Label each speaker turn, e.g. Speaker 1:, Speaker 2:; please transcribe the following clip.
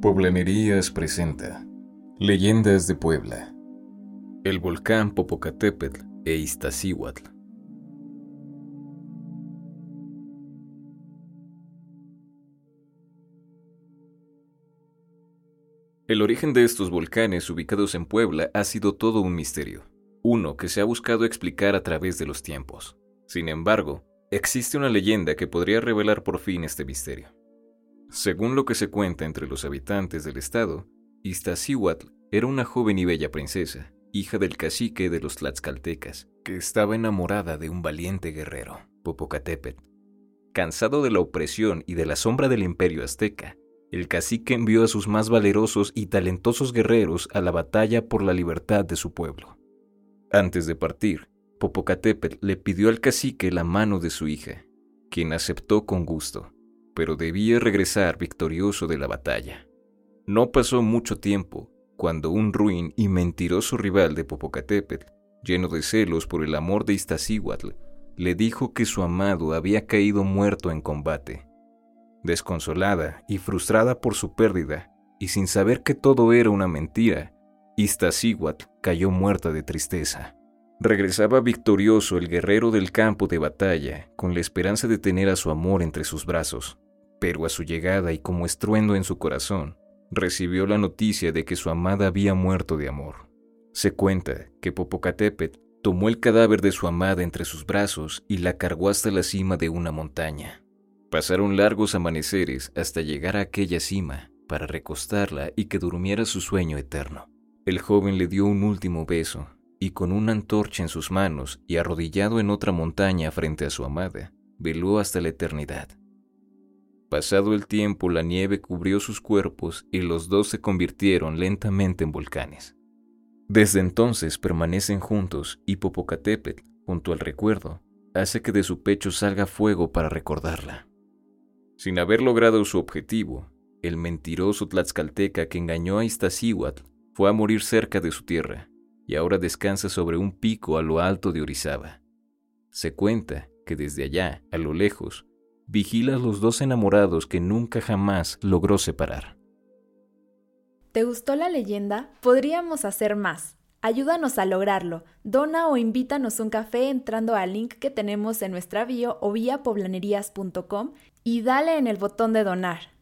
Speaker 1: Poblanerías presenta Leyendas de Puebla. El volcán Popocatépetl e Iztaccíhuatl. El origen de estos volcanes ubicados en Puebla ha sido todo un misterio, uno que se ha buscado explicar a través de los tiempos. Sin embargo, existe una leyenda que podría revelar por fin este misterio. Según lo que se cuenta entre los habitantes del estado, Iztaccíhuatl era una joven y bella princesa, hija del cacique de los tlaxcaltecas, que estaba enamorada de un valiente guerrero, Popocatépetl. Cansado de la opresión y de la sombra del imperio azteca, el cacique envió a sus más valerosos y talentosos guerreros a la batalla por la libertad de su pueblo. Antes de partir, Popocatépetl le pidió al cacique la mano de su hija, quien aceptó con gusto pero debía regresar victorioso de la batalla. No pasó mucho tiempo cuando un ruin y mentiroso rival de Popocatépetl, lleno de celos por el amor de Iztaccíhuatl, le dijo que su amado había caído muerto en combate. Desconsolada y frustrada por su pérdida, y sin saber que todo era una mentira, Iztaccíhuatl cayó muerta de tristeza. Regresaba victorioso el guerrero del campo de batalla, con la esperanza de tener a su amor entre sus brazos pero a su llegada y como estruendo en su corazón, recibió la noticia de que su amada había muerto de amor. Se cuenta que Popocatépetl tomó el cadáver de su amada entre sus brazos y la cargó hasta la cima de una montaña. Pasaron largos amaneceres hasta llegar a aquella cima para recostarla y que durmiera su sueño eterno. El joven le dio un último beso y con una antorcha en sus manos y arrodillado en otra montaña frente a su amada, veló hasta la eternidad. Pasado el tiempo, la nieve cubrió sus cuerpos y los dos se convirtieron lentamente en volcanes. Desde entonces permanecen juntos y Popocatépetl, junto al recuerdo, hace que de su pecho salga fuego para recordarla. Sin haber logrado su objetivo, el mentiroso tlaxcalteca que engañó a Iztaccíhuatl fue a morir cerca de su tierra y ahora descansa sobre un pico a lo alto de Orizaba. Se cuenta que desde allá, a lo lejos, vigila a los dos enamorados que nunca jamás logró separar.
Speaker 2: ¿Te gustó la leyenda? Podríamos hacer más. Ayúdanos a lograrlo. Dona o invítanos un café entrando al link que tenemos en nuestra bio o vía poblanerías.com y dale en el botón de donar.